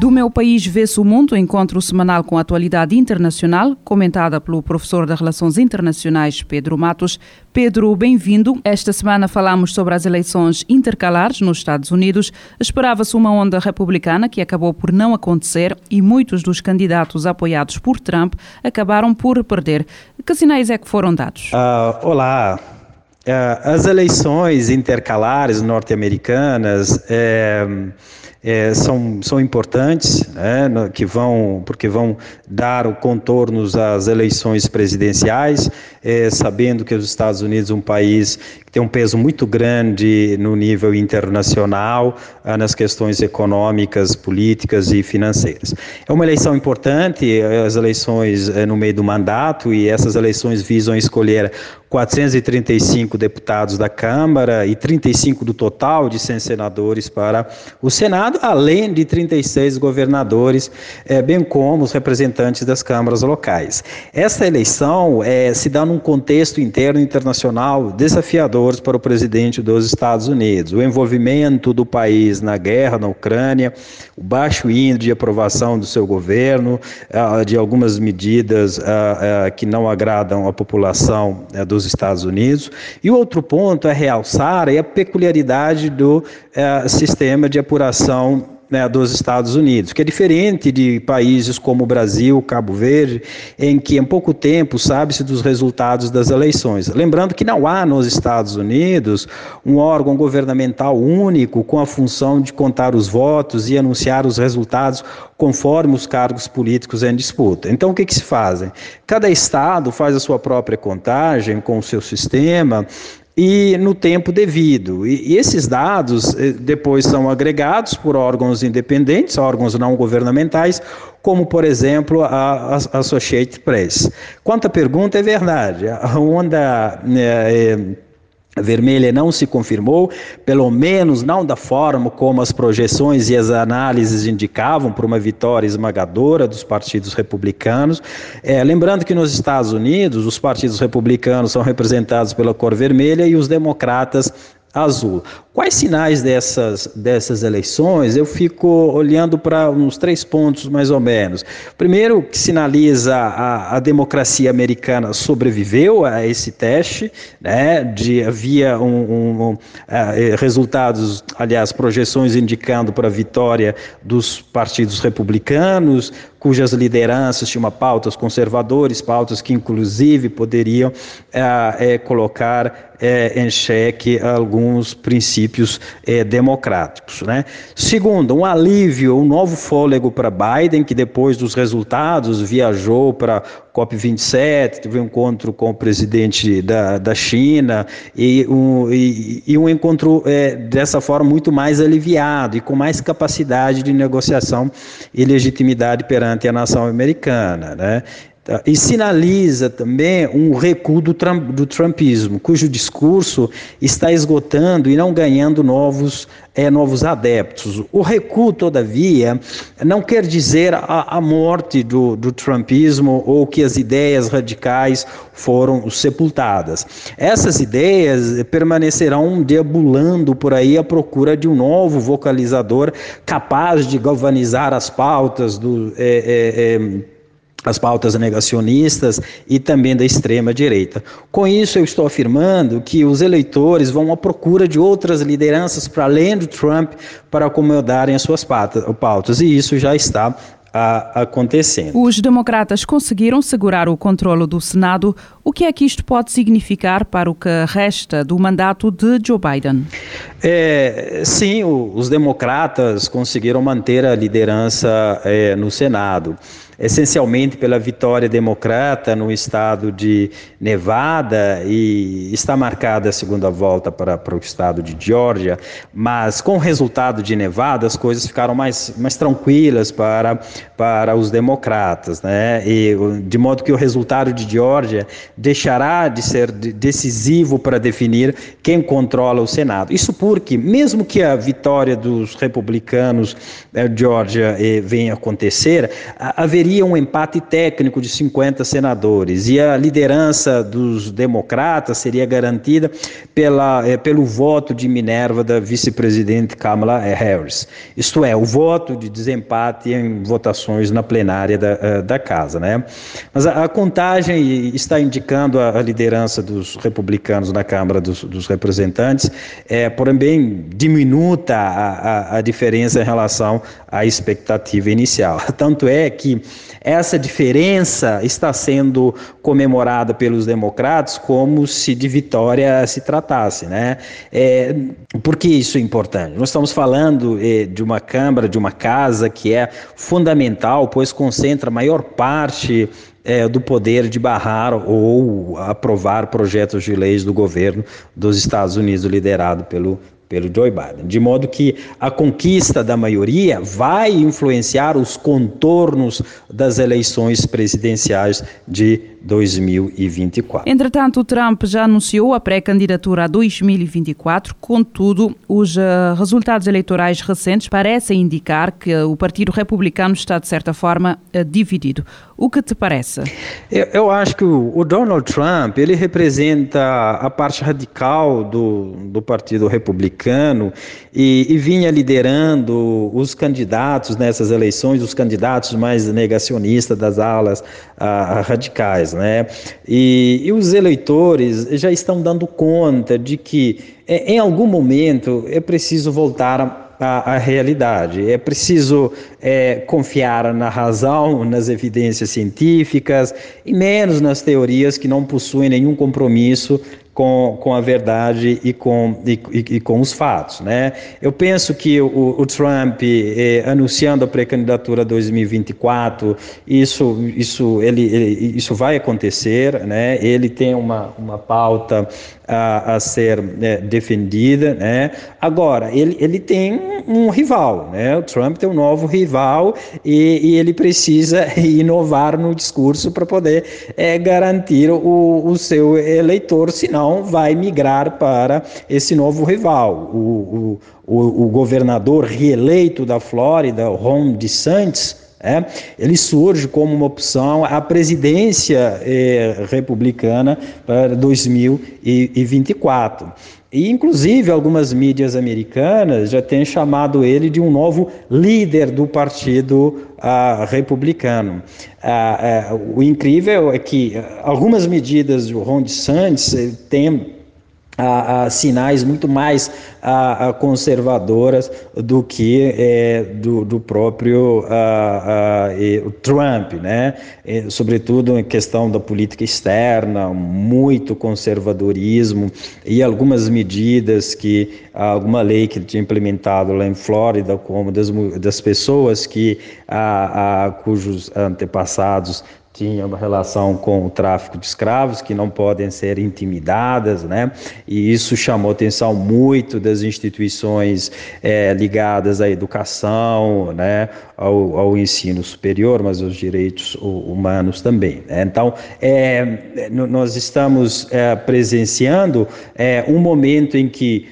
Do meu país vê-se o mundo, encontro semanal com a atualidade internacional, comentada pelo professor de Relações Internacionais Pedro Matos. Pedro, bem-vindo. Esta semana falamos sobre as eleições intercalares nos Estados Unidos. Esperava-se uma onda republicana que acabou por não acontecer e muitos dos candidatos apoiados por Trump acabaram por perder. Que sinais é que foram dados? Uh, olá. Uh, as eleições intercalares norte-americanas. É é, são, são importantes, né, que vão, porque vão dar o contornos às eleições presidenciais, é, sabendo que os Estados Unidos é um país que tem um peso muito grande no nível internacional, ah, nas questões econômicas, políticas e financeiras. É uma eleição importante, as eleições é, no meio do mandato, e essas eleições visam escolher 435 deputados da Câmara e 35 do total de 100 senadores para o Senado, além de 36 governadores, é, bem como os representantes das câmaras locais. Essa eleição é, se dá num contexto interno e internacional desafiador para o presidente dos Estados Unidos. O envolvimento do país na guerra na Ucrânia, o baixo índice de aprovação do seu governo, ah, de algumas medidas ah, ah, que não agradam a população eh, dos Estados Unidos. E o outro ponto é realçar a peculiaridade do sistema de apuração né, dos Estados Unidos, que é diferente de países como o Brasil, Cabo Verde, em que em pouco tempo sabe-se dos resultados das eleições. Lembrando que não há nos Estados Unidos um órgão governamental único com a função de contar os votos e anunciar os resultados conforme os cargos políticos em disputa. Então, o que, que se fazem? Cada estado faz a sua própria contagem com o seu sistema e no tempo devido. E, e, esses dados eh, depois são agregados por órgãos independentes, órgãos não governamentais, como por exemplo a, a Associated Press. Quanto à pergunta, é verdade. A onda. É, é, vermelha não se confirmou, pelo menos não da forma como as projeções e as análises indicavam para uma vitória esmagadora dos partidos republicanos. É, lembrando que nos Estados Unidos os partidos republicanos são representados pela cor vermelha e os democratas azul. Quais sinais dessas, dessas eleições? Eu fico olhando para uns três pontos, mais ou menos. Primeiro, que sinaliza a, a democracia americana sobreviveu a esse teste, né, de havia um, um, um, uh, resultados, aliás, projeções indicando para a vitória dos partidos republicanos, cujas lideranças tinham pautas conservadores, pautas que inclusive poderiam uh, uh, colocar em xeque alguns princípios é, democráticos. Né? Segundo, um alívio, um novo fôlego para Biden, que depois dos resultados viajou para COP27, teve um encontro com o presidente da, da China, e um, e, e um encontro é, dessa forma muito mais aliviado e com mais capacidade de negociação e legitimidade perante a nação americana. Né? Tá? E sinaliza também um recuo do, do trumpismo, cujo discurso está esgotando e não ganhando novos, é, novos adeptos. O recuo, todavia, não quer dizer a, a morte do, do trumpismo ou que as ideias radicais foram sepultadas. Essas ideias permanecerão deambulando por aí à procura de um novo vocalizador capaz de galvanizar as pautas do. É, é, as pautas negacionistas e também da extrema direita. Com isso, eu estou afirmando que os eleitores vão à procura de outras lideranças para além do Trump para acomodarem as suas pautas, e isso já está acontecendo. Os democratas conseguiram segurar o controle do Senado. O que é que isto pode significar para o que resta do mandato de Joe Biden? É, sim, os democratas conseguiram manter a liderança é, no Senado. Essencialmente pela vitória democrata no estado de Nevada e está marcada a segunda volta para, para o estado de Georgia, mas com o resultado de Nevada as coisas ficaram mais, mais tranquilas para, para os democratas, né? E de modo que o resultado de Georgia deixará de ser decisivo para definir quem controla o Senado. Isso porque, mesmo que a vitória dos republicanos de eh, Georgia eh, venha acontecer, haveria um empate técnico de 50 senadores e a liderança dos democratas seria garantida pela, eh, pelo voto de Minerva da vice-presidente Kamala Harris. Isto é, o voto de desempate em votações na plenária da, da casa. Né? Mas a, a contagem está indicando a, a, liderança dos republicanos na Câmara dos, dos Representantes, é, porém diminuta a, a, a diferença em relação à expectativa inicial. Tanto é que essa diferença está sendo comemorada pelos democratas como se de vitória se tratasse, né? É, por que isso é importante? Nós estamos falando é, de uma Câmara, de uma casa que é fundamental, pois concentra a maior parte é, do poder de barrar ou aprovar projetos de leis do governo dos Estados Unidos, liderado pelo pelo Joe Biden. De modo que a conquista da maioria vai influenciar os contornos das eleições presidenciais de 2024. Entretanto, Trump já anunciou a pré-candidatura a 2024, contudo, os uh, resultados eleitorais recentes parecem indicar que o Partido Republicano está, de certa forma, uh, dividido. O que te parece? Eu, eu acho que o, Donald Trump, ele representa a parte radical do, do Partido Republicano e, e vinha liderando os candidatos nessas eleições, os candidatos mais negacionistas das alas uh, radicais. Né? E, e os eleitores já estão dando conta de que, é, em algum momento, é preciso voltar a, realidade. É preciso é, confiar na razão, nas evidências científicas e menos nas teorias que não possuem nenhum compromisso com, com a verdade e com, e, e, com os fatos. Né? Eu penso que o, o Trump, eh, anunciando a pré-candidatura 2024, isso, isso, ele, ele, isso vai acontecer, né? ele tem uma, uma pauta a, a ser né, defendida. Né? Agora, ele, ele tem um rival, né? o Trump tem um novo rival e, e ele precisa inovar no discurso para poder é, garantir o, o seu eleitor, senão vai migrar para esse novo rival. O, o, o, o governador reeleito da Flórida, Ron DeSantis, é, ele surge como uma opção à presidência eh, republicana para 2024. E, inclusive, algumas mídias americanas já têm chamado ele de um novo líder do Partido ah, Republicano. Ah, ah, o incrível é que algumas medidas do Ron DeSantis eh, têm a, a sinais muito mais a, a conservadoras do que é, do, do, próprio Trump, né? E, sobretudo em questão da política externa, muito conservadorismo e algumas medidas que alguma lei que ele tinha implementado lá em Flórida, como das, das pessoas que cujos antepassados tinha uma relação com o tráfico de escravos que não podem ser intimidadas, né? E isso chamou atenção muito das instituições é, ligadas à educação, né? Ao, ao, ensino superior, mas aos direitos humanos também. Né? Então, é, nós estamos é, presenciando um momento em que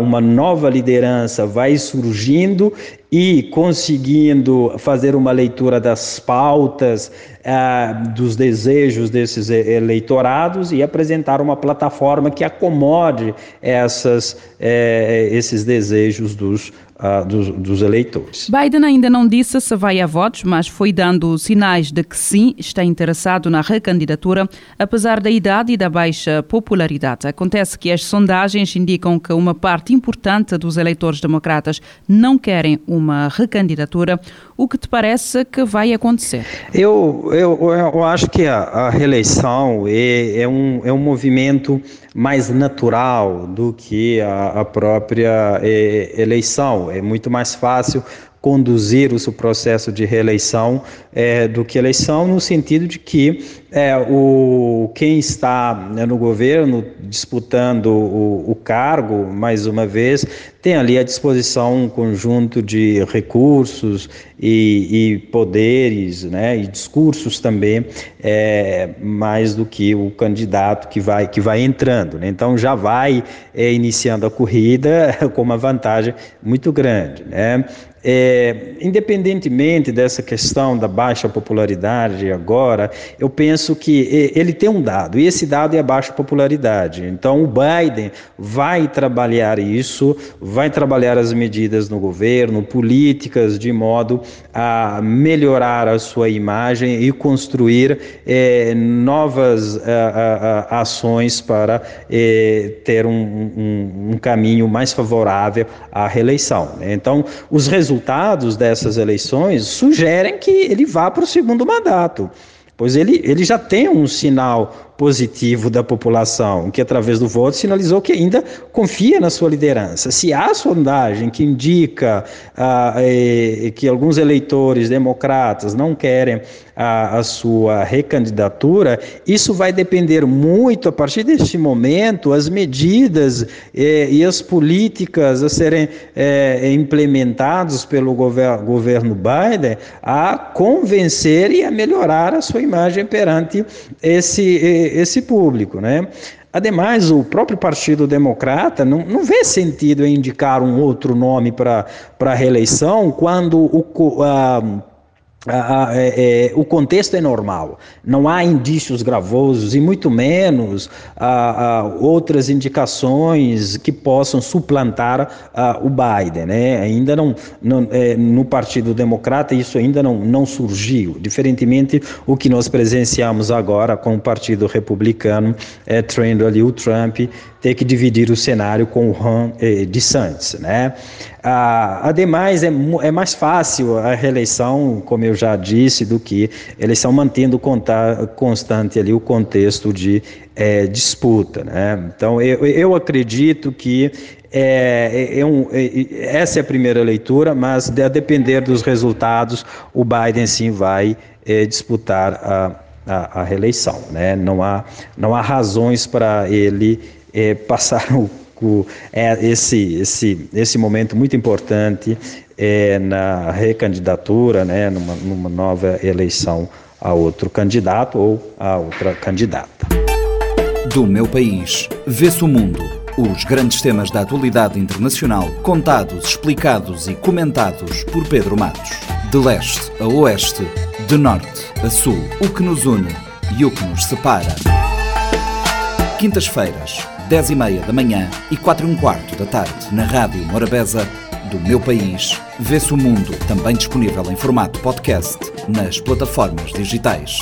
uma nova liderança vai surgindo e conseguindo fazer uma leitura das pautas, ah, dos desejos desses eleitorados e apresentar uma plataforma que acomode essas, eh, esses desejos dos uh, dos, dos, eleitores. Biden ainda não disse se vai a votos, mas foi dando sinais de que sim, está interessado na recandidatura, apesar da idade e da baixa popularidade. Acontece que as sondagens indicam que uma parte importante dos eleitores democratas não querem uma recandidatura. O que te parece que vai acontecer? Eu, eu, eu acho que a, a reeleição é, é, um, é um movimento mais natural do que a, a própria é, eleição. É muito mais fácil conduzir o processo de reeleição é, do que eleição, no sentido de que é, o, quem está né, no governo disputando o, o, cargo, mais uma vez, tem ali à disposição um conjunto de recursos e, e poderes né, e discursos também, é, mais do que o candidato que vai, que vai entrando. Né? Então já vai é, iniciando a corrida com uma vantagem muito grande. Né? É, independentemente dessa questão da baixa popularidade agora, eu penso que ele tem um dado, e esse dado é a baixa popularidade. Então, o Biden vai trabalhar isso, vai trabalhar as medidas no governo, políticas, de modo a melhorar a sua imagem e construir é, novas a, a, ações para é, ter um, um, um, caminho mais favorável à reeleição. Né? Então, os resultados resultados dessas eleições sugerem que ele vá para o segundo mandato, pois ele, ele já tem um sinal positivo da população, que através do voto sinalizou que ainda confia na sua liderança. Se há sondagem que indica ah, eh, que alguns eleitores democratas não querem a, a, sua recandidatura, isso vai depender muito, a partir deste momento, as medidas eh, e as políticas a serem eh, implementadas pelo gover governo Biden a convencer e a melhorar a sua imagem perante esse esse público, né? Ademais, o próprio Partido Democrata não, não vê sentido em indicar um outro nome para a reeleição quando o, a, é, é, o contexto é normal, não há indícios gravosos e muito menos outras indicações que possam suplantar o Biden. Né? Ainda não, não é, no Partido Democrata isso ainda não, não surgiu, diferentemente o que nós presenciamos agora com o Partido Republicano, é, traindo ali o Trump ter que dividir o cenário com o Ron eh, DeSantis, né? Ah, ademais, é, é mais fácil a reeleição, como eu já disse, do que eleição mantendo constante ali o contexto de é, disputa, né? Então, eu, eu acredito que é, é, é um, é, essa é a primeira leitura, mas a depender dos resultados, o Biden sim vai é, disputar a, a, a, reeleição. Né? Não, há, não há razões para ele é, passaram o, é, esse, esse, esse momento muito importante é, na recandidatura, né, numa, numa nova eleição a outro candidato ou a outra candidata. Do meu país, vê-se o mundo. Os grandes temas da atualidade internacional, contados, explicados e comentados por Pedro Matos. De leste a oeste, de norte a sul, o que nos une e o que nos separa. Quintas-feiras, 10 e meia da manhã e 4 e um quarto da tarde, na Rádio Morabeza do Meu País. Vê-se o mundo, também disponível em formato podcast nas plataformas digitais.